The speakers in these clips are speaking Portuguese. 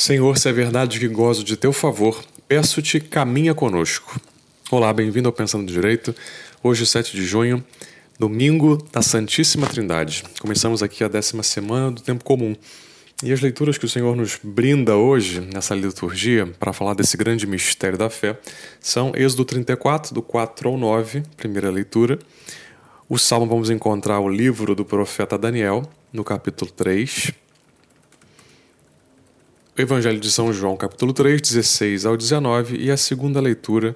Senhor, se é verdade que gozo de teu favor, peço-te, caminha conosco. Olá, bem-vindo ao Pensando Direito. Hoje, 7 de junho, domingo da Santíssima Trindade. Começamos aqui a décima semana do tempo comum. E as leituras que o Senhor nos brinda hoje, nessa liturgia, para falar desse grande mistério da fé, são Êxodo 34, do 4 ao 9, primeira leitura. O Salmo vamos encontrar o livro do profeta Daniel, no capítulo 3, o Evangelho de São João, capítulo 3, 16 ao 19, e a segunda leitura,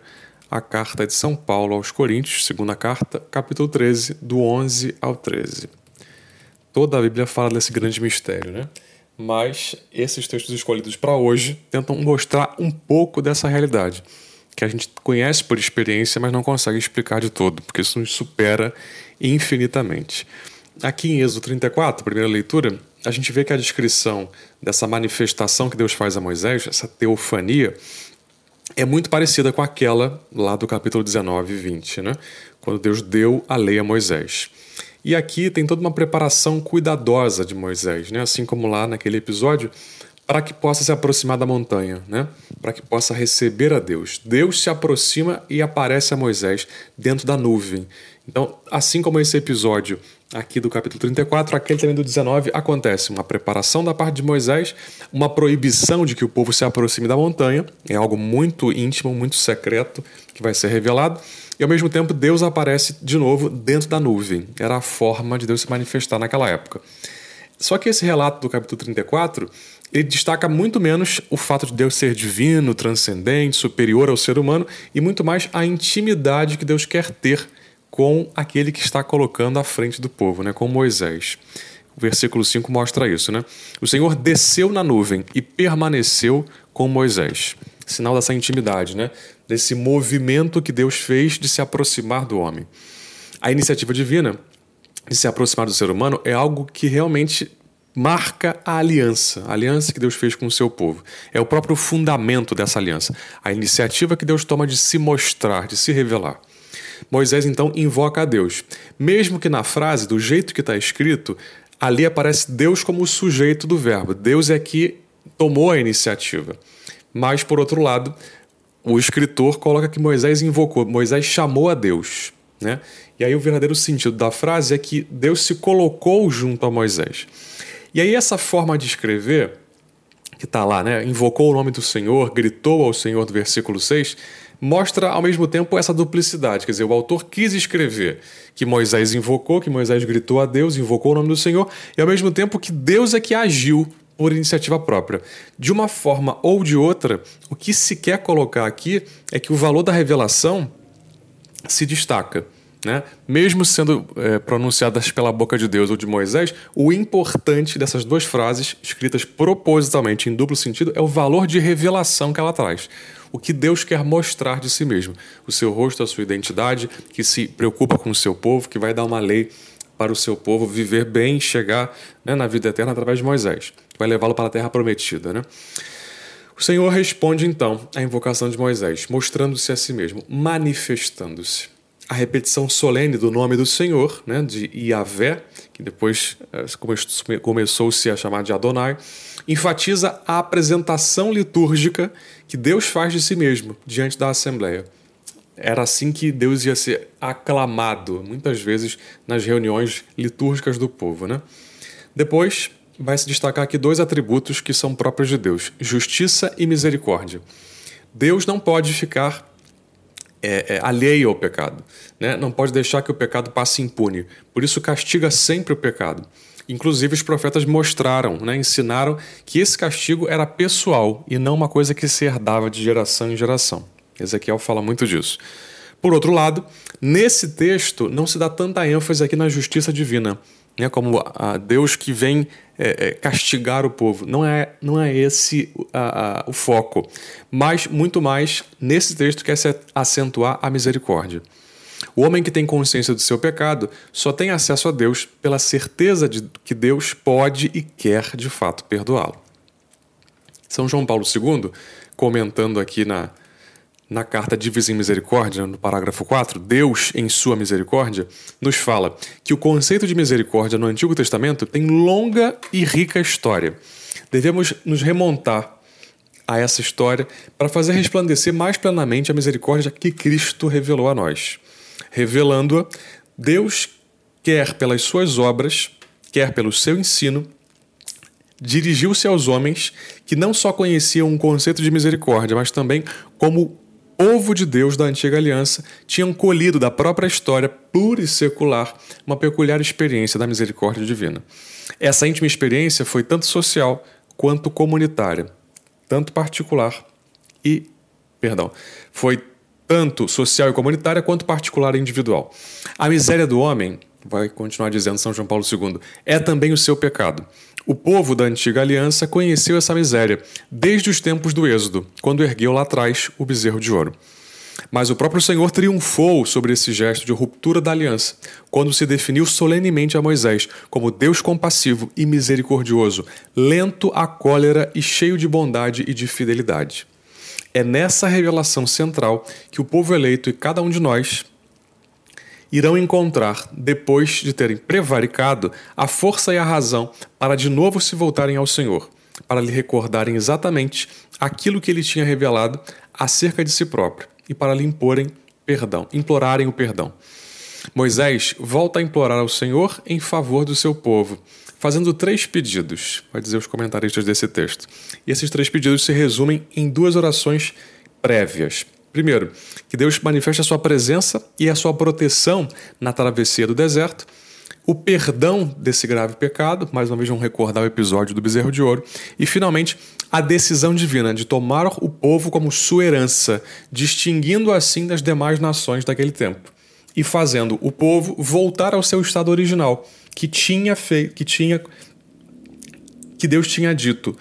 a carta de São Paulo aos Coríntios, segunda carta, capítulo 13, do 11 ao 13. Toda a Bíblia fala desse grande mistério, né? Mas esses textos escolhidos para hoje tentam mostrar um pouco dessa realidade, que a gente conhece por experiência, mas não consegue explicar de todo, porque isso nos supera infinitamente. Aqui em Êxodo 34, primeira leitura, a gente vê que a descrição dessa manifestação que Deus faz a Moisés, essa teofania, é muito parecida com aquela lá do capítulo 19 e 20, né? quando Deus deu a lei a Moisés. E aqui tem toda uma preparação cuidadosa de Moisés, né? assim como lá naquele episódio, para que possa se aproximar da montanha, né? para que possa receber a Deus. Deus se aproxima e aparece a Moisés dentro da nuvem. Então, assim como esse episódio aqui do capítulo 34, aquele também do 19, acontece uma preparação da parte de Moisés, uma proibição de que o povo se aproxime da montanha, é algo muito íntimo, muito secreto que vai ser revelado, e ao mesmo tempo Deus aparece de novo dentro da nuvem. Era a forma de Deus se manifestar naquela época. Só que esse relato do capítulo 34 ele destaca muito menos o fato de Deus ser divino, transcendente, superior ao ser humano e muito mais a intimidade que Deus quer ter com aquele que está colocando à frente do povo, né, com Moisés. O versículo 5 mostra isso, né? O Senhor desceu na nuvem e permaneceu com Moisés. Sinal dessa intimidade, né? Desse movimento que Deus fez de se aproximar do homem. A iniciativa divina de se aproximar do ser humano é algo que realmente marca a aliança, a aliança que Deus fez com o seu povo. É o próprio fundamento dessa aliança, a iniciativa que Deus toma de se mostrar, de se revelar. Moisés então invoca a Deus. Mesmo que na frase, do jeito que está escrito, ali aparece Deus como o sujeito do verbo. Deus é que tomou a iniciativa. Mas, por outro lado, o escritor coloca que Moisés invocou, Moisés chamou a Deus. Né? E aí o verdadeiro sentido da frase é que Deus se colocou junto a Moisés. E aí essa forma de escrever, que está lá, né? invocou o nome do Senhor, gritou ao Senhor do versículo 6, mostra ao mesmo tempo essa duplicidade. Quer dizer, o autor quis escrever que Moisés invocou, que Moisés gritou a Deus, invocou o nome do Senhor, e ao mesmo tempo que Deus é que agiu por iniciativa própria. De uma forma ou de outra, o que se quer colocar aqui é que o valor da revelação se destaca. Né? Mesmo sendo é, pronunciadas pela boca de Deus ou de Moisés, o importante dessas duas frases, escritas propositalmente em duplo sentido, é o valor de revelação que ela traz. O que Deus quer mostrar de si mesmo, o seu rosto, a sua identidade, que se preocupa com o seu povo, que vai dar uma lei para o seu povo viver bem, chegar né, na vida eterna através de Moisés, vai levá-lo para a terra prometida. Né? O Senhor responde então à invocação de Moisés, mostrando-se a si mesmo, manifestando-se a repetição solene do nome do Senhor, né, de Yahvé, que depois eh, começou-se a chamar de Adonai, enfatiza a apresentação litúrgica que Deus faz de si mesmo diante da Assembleia. Era assim que Deus ia ser aclamado, muitas vezes nas reuniões litúrgicas do povo. Né? Depois, vai se destacar aqui dois atributos que são próprios de Deus: justiça e misericórdia. Deus não pode ficar é, é, alheio ao pecado. Né? Não pode deixar que o pecado passe impune. Por isso, castiga sempre o pecado. Inclusive, os profetas mostraram, né, ensinaram que esse castigo era pessoal e não uma coisa que se herdava de geração em geração. Ezequiel fala muito disso. Por outro lado, nesse texto não se dá tanta ênfase aqui na justiça divina, né, como a Deus que vem é, é, castigar o povo. Não é, não é esse a, a, o foco, mas muito mais nesse texto quer se acentuar a misericórdia. O homem que tem consciência do seu pecado só tem acesso a Deus pela certeza de que Deus pode e quer de fato perdoá-lo. São João Paulo II, comentando aqui na, na carta Divisa em Misericórdia, no parágrafo 4, Deus, em sua misericórdia, nos fala que o conceito de misericórdia no Antigo Testamento tem longa e rica história. Devemos nos remontar a essa história para fazer resplandecer mais plenamente a misericórdia que Cristo revelou a nós. Revelando-a, Deus quer pelas suas obras, quer pelo seu ensino, dirigiu-se aos homens que não só conheciam um conceito de misericórdia, mas também como povo de Deus da antiga aliança tinham colhido da própria história pura e secular uma peculiar experiência da misericórdia divina. Essa íntima experiência foi tanto social quanto comunitária, tanto particular e, perdão, foi tanto social e comunitária quanto particular e individual. A miséria do homem, vai continuar dizendo São João Paulo II, é também o seu pecado. O povo da antiga aliança conheceu essa miséria desde os tempos do Êxodo, quando ergueu lá atrás o bezerro de ouro. Mas o próprio Senhor triunfou sobre esse gesto de ruptura da aliança, quando se definiu solenemente a Moisés como Deus compassivo e misericordioso, lento à cólera e cheio de bondade e de fidelidade. É nessa revelação central que o povo eleito e cada um de nós irão encontrar, depois de terem prevaricado, a força e a razão para de novo se voltarem ao Senhor, para lhe recordarem exatamente aquilo que ele tinha revelado acerca de si próprio e para lhe imporem perdão, implorarem o perdão. Moisés volta a implorar ao Senhor em favor do seu povo, fazendo três pedidos, vai dizer os comentaristas desse texto. E esses três pedidos se resumem em duas orações prévias. Primeiro, que Deus manifeste a sua presença e a sua proteção na travessia do deserto, o perdão desse grave pecado, mais uma vez vamos recordar o episódio do bezerro de ouro, e finalmente a decisão divina de tomar o povo como sua herança, distinguindo assim das demais nações daquele tempo. E fazendo o povo voltar ao seu estado original, que tinha feito, que tinha que Deus tinha dito,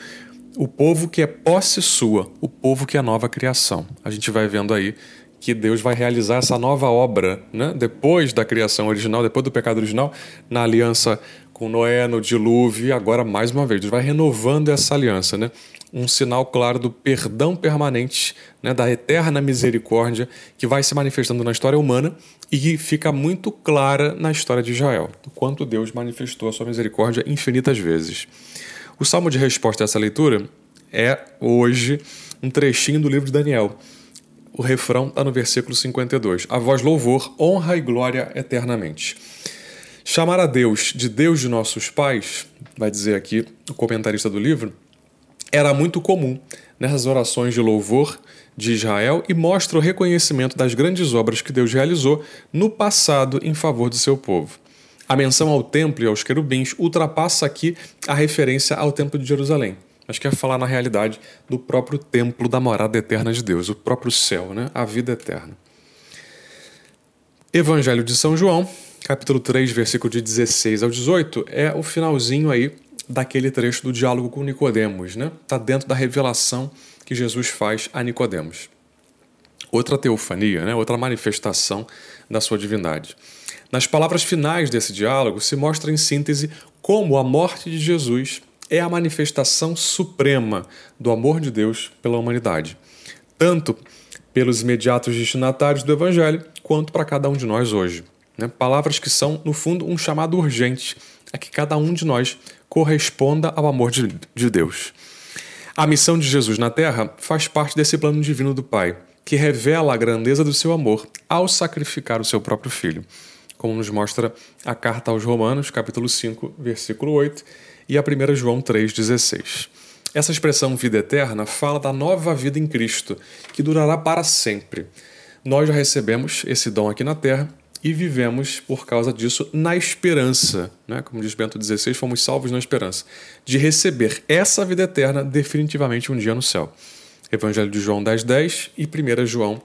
o povo que é posse sua, o povo que é nova criação. A gente vai vendo aí que Deus vai realizar essa nova obra, né? depois da criação original, depois do pecado original, na aliança com Noé, no dilúvio, e agora mais uma vez, Deus vai renovando essa aliança, né? um sinal claro do perdão permanente, né? da eterna misericórdia que vai se manifestando na história humana e que fica muito clara na história de Israel, o quanto Deus manifestou a sua misericórdia infinitas vezes. O salmo de resposta a essa leitura é hoje um trechinho do livro de Daniel, o refrão está no versículo 52. A voz louvor, honra e glória eternamente. Chamar a Deus de Deus de nossos pais, vai dizer aqui o comentarista do livro, era muito comum nessas orações de louvor de Israel e mostra o reconhecimento das grandes obras que Deus realizou no passado em favor do seu povo. A menção ao templo e aos querubins ultrapassa aqui a referência ao templo de Jerusalém mas quer falar na realidade do próprio templo da morada eterna de Deus, o próprio céu, né? a vida eterna. Evangelho de São João, capítulo 3, versículo de 16 ao 18, é o finalzinho aí daquele trecho do diálogo com Nicodemos, né? Tá dentro da revelação que Jesus faz a Nicodemos. Outra teofania, né? Outra manifestação da sua divindade. Nas palavras finais desse diálogo se mostra em síntese como a morte de Jesus é a manifestação suprema do amor de Deus pela humanidade, tanto pelos imediatos destinatários do Evangelho, quanto para cada um de nós hoje. Né? Palavras que são, no fundo, um chamado urgente a que cada um de nós corresponda ao amor de, de Deus. A missão de Jesus na Terra faz parte desse plano divino do Pai, que revela a grandeza do seu amor ao sacrificar o seu próprio Filho, como nos mostra a carta aos Romanos, capítulo 5, versículo 8 e a 1 João 3,16. Essa expressão vida eterna fala da nova vida em Cristo, que durará para sempre. Nós já recebemos esse dom aqui na terra e vivemos por causa disso na esperança, né? como diz Bento XVI, fomos salvos na esperança, de receber essa vida eterna definitivamente um dia no céu. Evangelho de João 10,10 10 e 1 João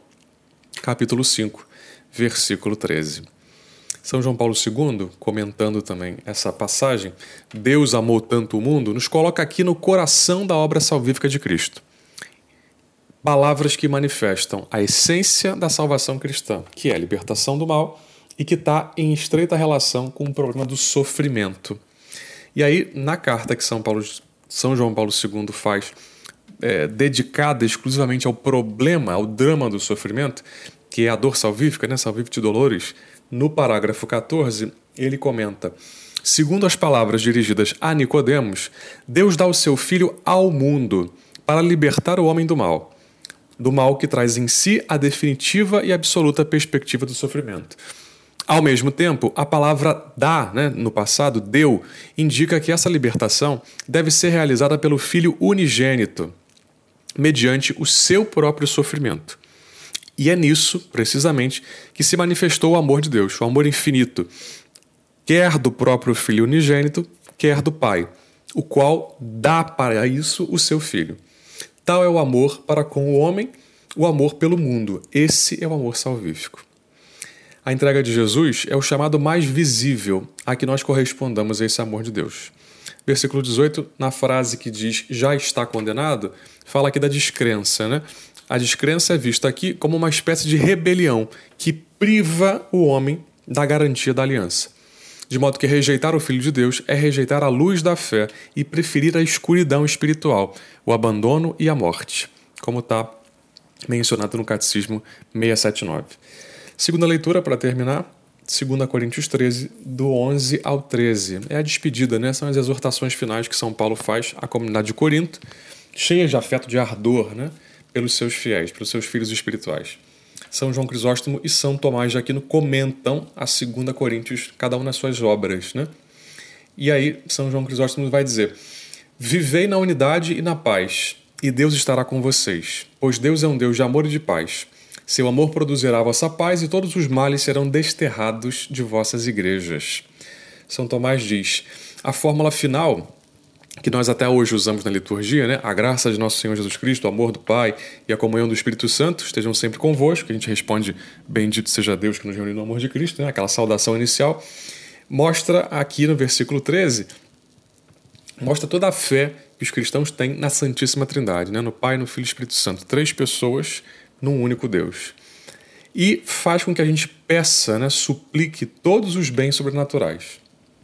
capítulo 5, versículo 13. São João Paulo II, comentando também essa passagem, Deus amou tanto o mundo, nos coloca aqui no coração da obra salvífica de Cristo. Palavras que manifestam a essência da salvação cristã, que é a libertação do mal e que está em estreita relação com o problema do sofrimento. E aí, na carta que São, Paulo, São João Paulo II faz, é, dedicada exclusivamente ao problema, ao drama do sofrimento, que é a dor salvífica, né? Salvific Dolores, no parágrafo 14, ele comenta: Segundo as palavras dirigidas a Nicodemos, Deus dá o seu filho ao mundo para libertar o homem do mal, do mal que traz em si a definitiva e absoluta perspectiva do sofrimento. Ao mesmo tempo, a palavra dá, né, no passado, deu, indica que essa libertação deve ser realizada pelo Filho unigênito, mediante o seu próprio sofrimento. E é nisso, precisamente, que se manifestou o amor de Deus, o amor infinito, quer do próprio Filho unigênito, quer do Pai, o qual dá para isso o seu Filho. Tal é o amor para com o homem, o amor pelo mundo. Esse é o amor salvífico. A entrega de Jesus é o chamado mais visível a que nós correspondamos a esse amor de Deus. Versículo 18, na frase que diz já está condenado, fala aqui da descrença, né? A descrença é vista aqui como uma espécie de rebelião que priva o homem da garantia da aliança. De modo que rejeitar o Filho de Deus é rejeitar a luz da fé e preferir a escuridão espiritual, o abandono e a morte, como está mencionado no Catecismo 679. Segunda leitura, para terminar, 2 Coríntios 13, do 11 ao 13. É a despedida, né? São as exortações finais que São Paulo faz à comunidade de Corinto, cheia de afeto, de ardor, né? Pelos seus fiéis, pelos seus filhos espirituais. São João Crisóstomo e São Tomás de Aquino comentam a 2 Coríntios, cada um nas suas obras, né? E aí, São João Crisóstomo vai dizer: Vivei na unidade e na paz, e Deus estará com vocês, pois Deus é um Deus de amor e de paz. Seu amor produzirá a vossa paz e todos os males serão desterrados de vossas igrejas. São Tomás diz: a fórmula final que nós até hoje usamos na liturgia, né? A graça de nosso Senhor Jesus Cristo, o amor do Pai e a comunhão do Espírito Santo estejam sempre convosco. Que a gente responde: Bendito seja Deus que nos reuniu no amor de Cristo, né? Aquela saudação inicial. Mostra aqui no versículo 13, mostra toda a fé que os cristãos têm na Santíssima Trindade, né? no Pai, no Filho e no Espírito Santo. Três pessoas num único Deus. E faz com que a gente peça, né, suplique todos os bens sobrenaturais,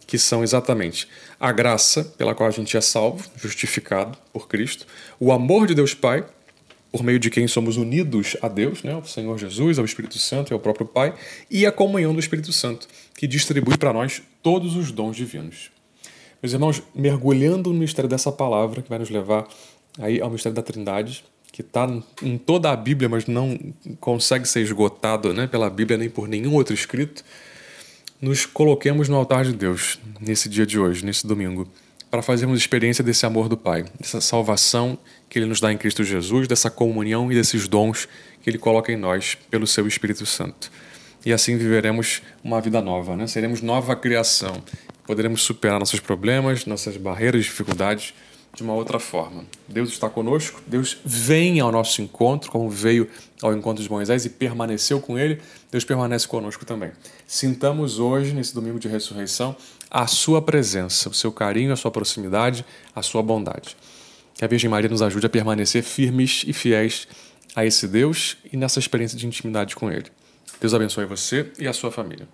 que são exatamente a graça pela qual a gente é salvo, justificado por Cristo, o amor de Deus Pai, por meio de quem somos unidos a Deus, né, ao Senhor Jesus, ao Espírito Santo e ao próprio Pai, e a comunhão do Espírito Santo, que distribui para nós todos os dons divinos. Meus irmãos, mergulhando no mistério dessa palavra, que vai nos levar aí ao mistério da Trindade, que está em toda a Bíblia, mas não consegue ser esgotado né, pela Bíblia nem por nenhum outro escrito, nos coloquemos no altar de Deus nesse dia de hoje, nesse domingo, para fazermos experiência desse amor do Pai, dessa salvação que Ele nos dá em Cristo Jesus, dessa comunhão e desses dons que Ele coloca em nós pelo Seu Espírito Santo. E assim viveremos uma vida nova, né? seremos nova criação, poderemos superar nossos problemas, nossas barreiras, dificuldades de uma outra forma. Deus está conosco, Deus vem ao nosso encontro, como veio ao encontro de Moisés e permaneceu com ele, Deus permanece conosco também. Sintamos hoje, nesse domingo de ressurreição, a sua presença, o seu carinho, a sua proximidade, a sua bondade. Que a Virgem Maria nos ajude a permanecer firmes e fiéis a esse Deus e nessa experiência de intimidade com Ele. Deus abençoe você e a sua família.